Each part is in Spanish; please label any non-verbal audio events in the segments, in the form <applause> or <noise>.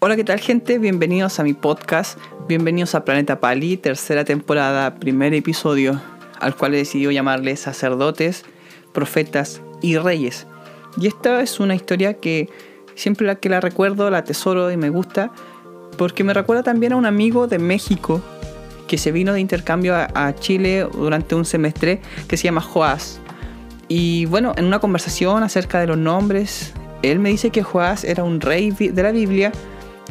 Hola, ¿qué tal gente? Bienvenidos a mi podcast, bienvenidos a Planeta Pali, tercera temporada, primer episodio, al cual he decidido llamarle sacerdotes, profetas y reyes. Y esta es una historia que siempre la que la recuerdo, la atesoro y me gusta, porque me recuerda también a un amigo de México que se vino de intercambio a, Chile durante un semestre que se llama Joás. Y bueno, en una conversación acerca de los nombres, él me dice que Joás era un rey de la Biblia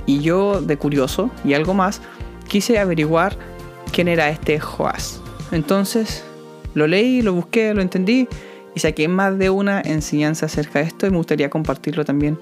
y yo, de curioso y algo más, quise averiguar quién era este Joás. Entonces lo leí, lo busqué, lo entendí y saqué más de una enseñanza acerca de esto y me gustaría compartirlo también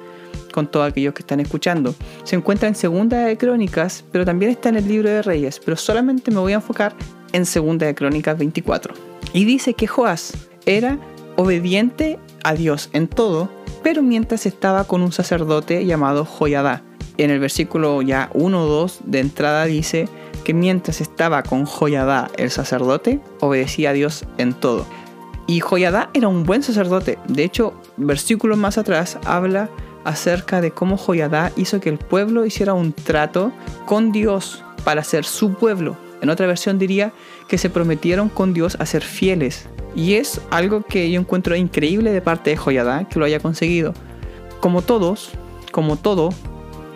con todos aquellos que están escuchando. Se encuentra en Segunda de Crónicas, pero también está en el libro de Reyes, pero solamente me voy a enfocar en Segunda de Crónicas 24. Y dice que Joás era obediente a Dios en todo, pero mientras estaba con un sacerdote llamado Joyadá, en el versículo ya 1 o 2 de entrada dice que mientras estaba con Joyadá el sacerdote, obedecía a Dios en todo. Y Joyadá era un buen sacerdote. De hecho, versículos más atrás habla acerca de cómo Joyadá hizo que el pueblo hiciera un trato con Dios para ser su pueblo. En otra versión diría que se prometieron con Dios a ser fieles. Y es algo que yo encuentro increíble de parte de Joyadá que lo haya conseguido. Como todos, como todo,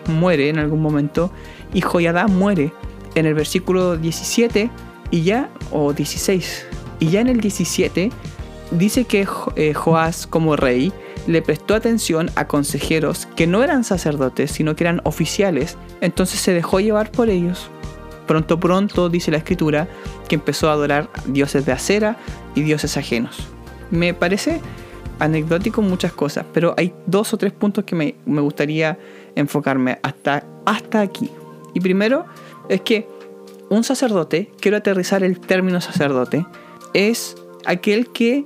muere en algún momento y Joyadá muere en el versículo 17 y ya, o 16, y ya en el 17 dice que eh, Joás como rey le prestó atención a consejeros que no eran sacerdotes, sino que eran oficiales, entonces se dejó llevar por ellos. Pronto, pronto, dice la escritura, que empezó a adorar dioses de acera y dioses ajenos. Me parece anecdótico muchas cosas, pero hay dos o tres puntos que me, me gustaría enfocarme hasta, hasta aquí. Y primero es que un sacerdote, quiero aterrizar el término sacerdote, es aquel que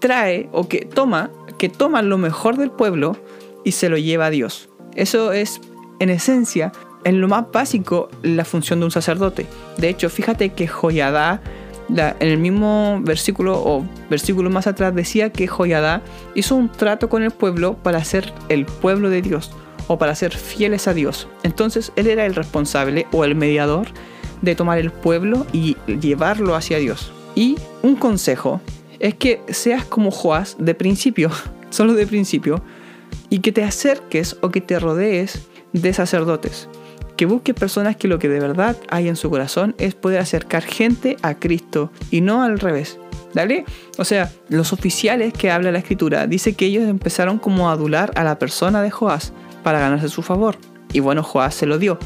trae o que toma, que toma lo mejor del pueblo y se lo lleva a Dios. Eso es, en esencia, en lo más básico, la función de un sacerdote. De hecho, fíjate que Joyadá, en el mismo versículo o versículo más atrás, decía que Joyadá hizo un trato con el pueblo para ser el pueblo de Dios o para ser fieles a Dios. Entonces él era el responsable o el mediador de tomar el pueblo y llevarlo hacia Dios. Y un consejo es que seas como Joás de principio, <laughs> solo de principio, y que te acerques o que te rodees de sacerdotes. Que busques personas que lo que de verdad hay en su corazón es poder acercar gente a Cristo y no al revés. ¿Dale? O sea, los oficiales que habla la escritura dice que ellos empezaron como a adular a la persona de Joás para ganarse su favor. Y bueno, Joás se lo dio.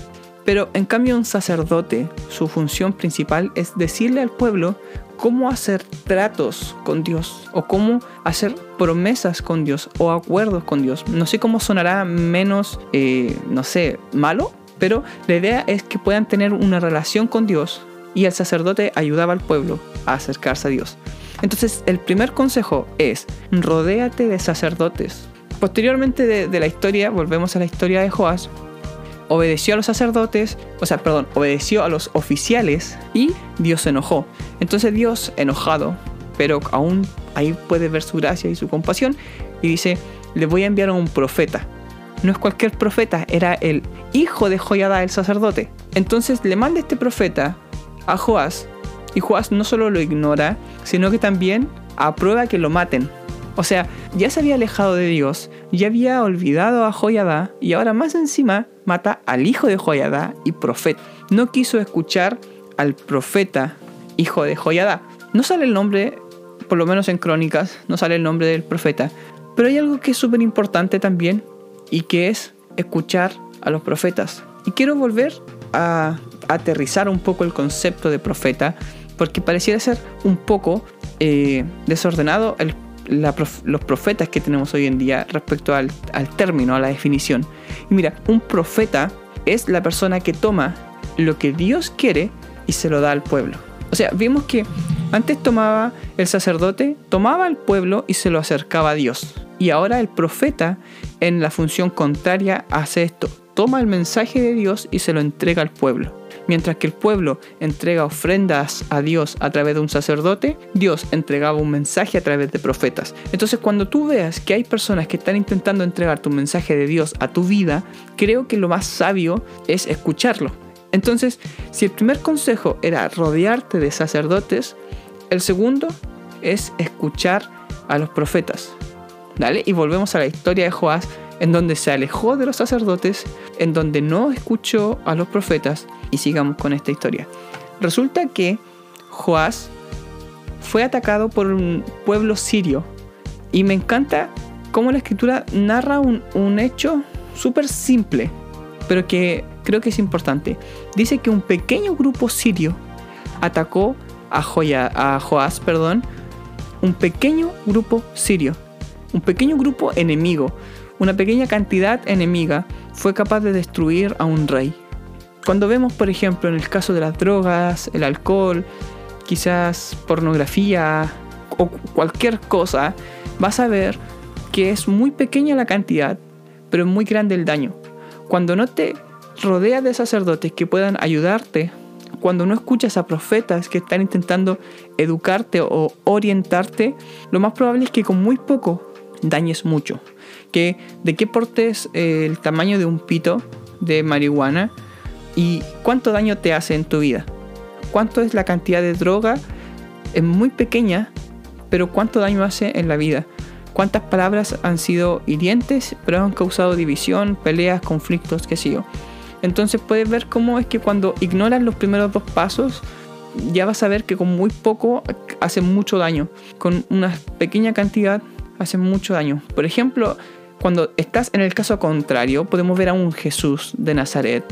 Pero en cambio un sacerdote, su función principal es decirle al pueblo cómo hacer tratos con Dios o cómo hacer promesas con Dios o acuerdos con Dios. No sé cómo sonará menos, eh, no sé, malo, pero la idea es que puedan tener una relación con Dios y el sacerdote ayudaba al pueblo a acercarse a Dios. Entonces el primer consejo es, rodéate de sacerdotes, Posteriormente de, la historia, volvemos a la historia de Joás, obedeció a los sacerdotes, o sea, perdón, obedeció a los oficiales y Dios se enojó. Entonces Dios, enojado, pero aún ahí puede ver su gracia y su compasión, y dice, le voy a enviar a un profeta. No es cualquier profeta, era el hijo de Joyada, el sacerdote. Entonces le manda este profeta a Joás, y Joás no solo lo ignora, sino que también aprueba que lo maten. O sea, ya se había alejado de Dios, ya había olvidado a Joyadá y ahora más encima mata al hijo de Joyadá y profeta. No quiso escuchar al profeta hijo de Joyadá. No sale el nombre, por lo menos en crónicas, no sale el nombre del profeta. Pero hay algo que es súper importante también y que es escuchar a los profetas. Y quiero volver a aterrizar un poco el concepto de profeta porque pareciera ser un poco eh, desordenado el los profetas que tenemos hoy en día respecto al, término, a la definición. Y mira, un profeta es la persona que toma lo que Dios quiere y se lo da al pueblo. O sea, vimos que antes tomaba el sacerdote, tomaba al pueblo y se lo acercaba a Dios. Y ahora el profeta, en la función contraria, hace esto. Toma el mensaje de Dios y se lo entrega al pueblo. Mientras que el pueblo entrega ofrendas a Dios a través de un sacerdote, Dios entregaba un mensaje a través de profetas. Entonces cuando tú veas que hay personas que están intentando entregar tu mensaje de Dios a tu vida, creo que lo más sabio es escucharlo. Entonces, si el primer consejo era rodearte de sacerdotes, el segundo es escuchar a los profetas. ¿Dale? Y volvemos a la historia de Joás, en donde se alejó de los sacerdotes, en donde no escuchó a los profetas, y sigamos con esta historia. Resulta que Joás fue atacado por un pueblo sirio, y me encanta cómo la escritura narra un, un hecho súper simple, pero que creo que es importante. Dice que un pequeño grupo sirio atacó a, Joya, a Joás, perdón, un pequeño grupo sirio, un pequeño grupo enemigo, una pequeña cantidad enemiga fue capaz de destruir a un rey. Cuando vemos, por ejemplo, en el caso de las drogas, el alcohol, quizás pornografía o cualquier cosa, vas a ver que es muy pequeña la cantidad, pero muy grande el daño. Cuando no te rodeas de sacerdotes que puedan ayudarte cuando no escuchas a profetas que están intentando educarte o orientarte, lo más probable es que con muy poco dañes mucho. Que, ¿De qué portes eh, el tamaño de un pito de marihuana y cuánto daño te hace en tu vida? ¿Cuánto es la cantidad de droga? Es muy pequeña, pero cuánto daño hace en la vida. ¿Cuántas palabras han sido hirientes, pero han causado división, peleas, conflictos, qué sé yo? Entonces puedes ver cómo es que cuando ignoras los primeros dos pasos, ya vas a ver que con muy poco hace mucho daño. Con una pequeña cantidad hace mucho daño. Por ejemplo, cuando estás en el caso contrario, podemos ver a un Jesús de Nazaret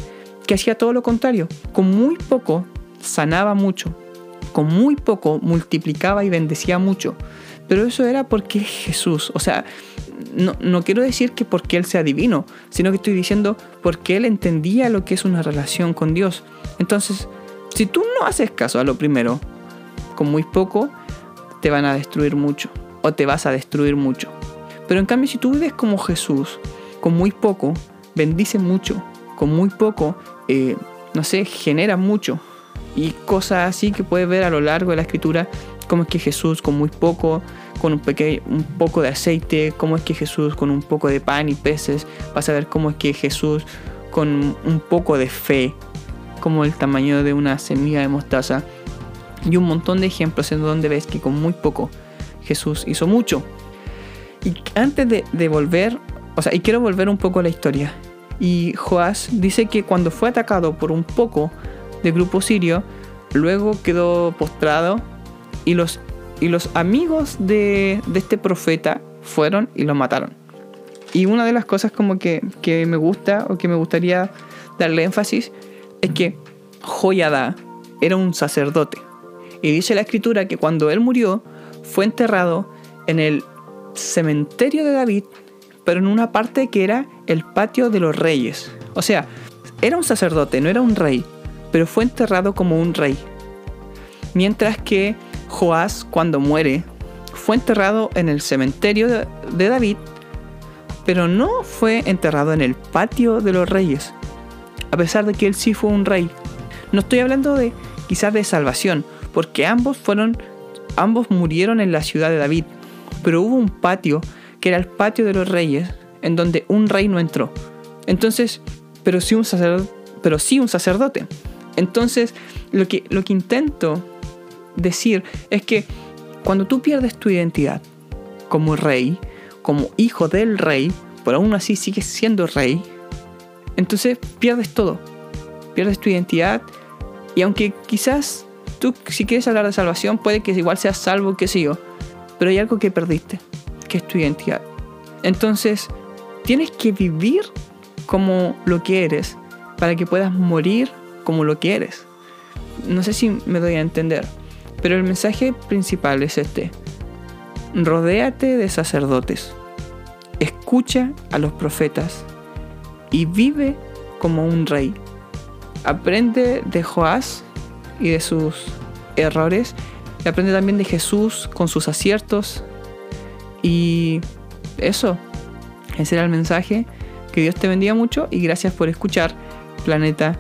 que hacía todo lo contrario. Con muy poco sanaba mucho. Con muy poco multiplicaba y bendecía mucho. Pero eso era porque Jesús. O sea, no, quiero decir que porque Él sea divino, sino que estoy diciendo porque Él entendía lo que es una relación con Dios. Entonces, si tú no haces caso a lo primero, con muy poco, te van a destruir mucho o te vas a destruir mucho. Pero en cambio, si tú vives como Jesús, con muy poco, bendice mucho, con muy poco, eh, no sé, genera mucho. Y cosas así que puedes ver a lo largo de la escritura, como es que Jesús con muy poco con un, pequeño, un poco de aceite, cómo es que Jesús con un poco de pan y peces, vas a ver cómo es que Jesús con un poco de fe, como el tamaño de una semilla de mostaza, y un montón de ejemplos en donde ves que con muy poco Jesús hizo mucho. Y antes de, de volver, o sea, y quiero volver un poco a la historia. Y Joás dice que cuando fue atacado por un poco de grupo sirio, luego quedó postrado y los y los amigos de, este profeta fueron y lo mataron. Y una de las cosas como que, me gusta o que me gustaría darle énfasis es que Joyada era un sacerdote. Y dice la escritura que cuando él murió fue enterrado en el cementerio de David, pero en una parte que era el patio de los reyes. O sea, era un sacerdote, no era un rey, pero fue enterrado como un rey. Mientras que Joás, cuando muere, fue enterrado en el cementerio de David, pero no fue enterrado en el patio de los reyes, a pesar de que él sí fue un rey. No estoy hablando de quizás de salvación, porque ambos fueron, ambos murieron en la ciudad de David, pero hubo un patio era el patio de los reyes, en donde un rey no entró. Entonces, pero sí un sacerdote, pero sí un sacerdote. Entonces, lo que, lo que intento decir es que cuando tú pierdes tu identidad como rey, como hijo del rey, pero aún así sigues siendo rey, entonces pierdes todo. Pierdes tu identidad y aunque quizás tú si quieres hablar de salvación puede que igual seas salvo que sigo, pero hay algo que perdiste, que es tu identidad. Entonces tienes que vivir como lo que eres para que puedas morir como lo que eres. No sé si me doy a entender. Pero el mensaje principal es este. Rodéate de sacerdotes. Escucha a los profetas y vive como un rey. Aprende de Joás y de sus errores. Y aprende también de Jesús con sus aciertos. Y eso. Ese era el mensaje. Que Dios te bendiga mucho y gracias por escuchar Planeta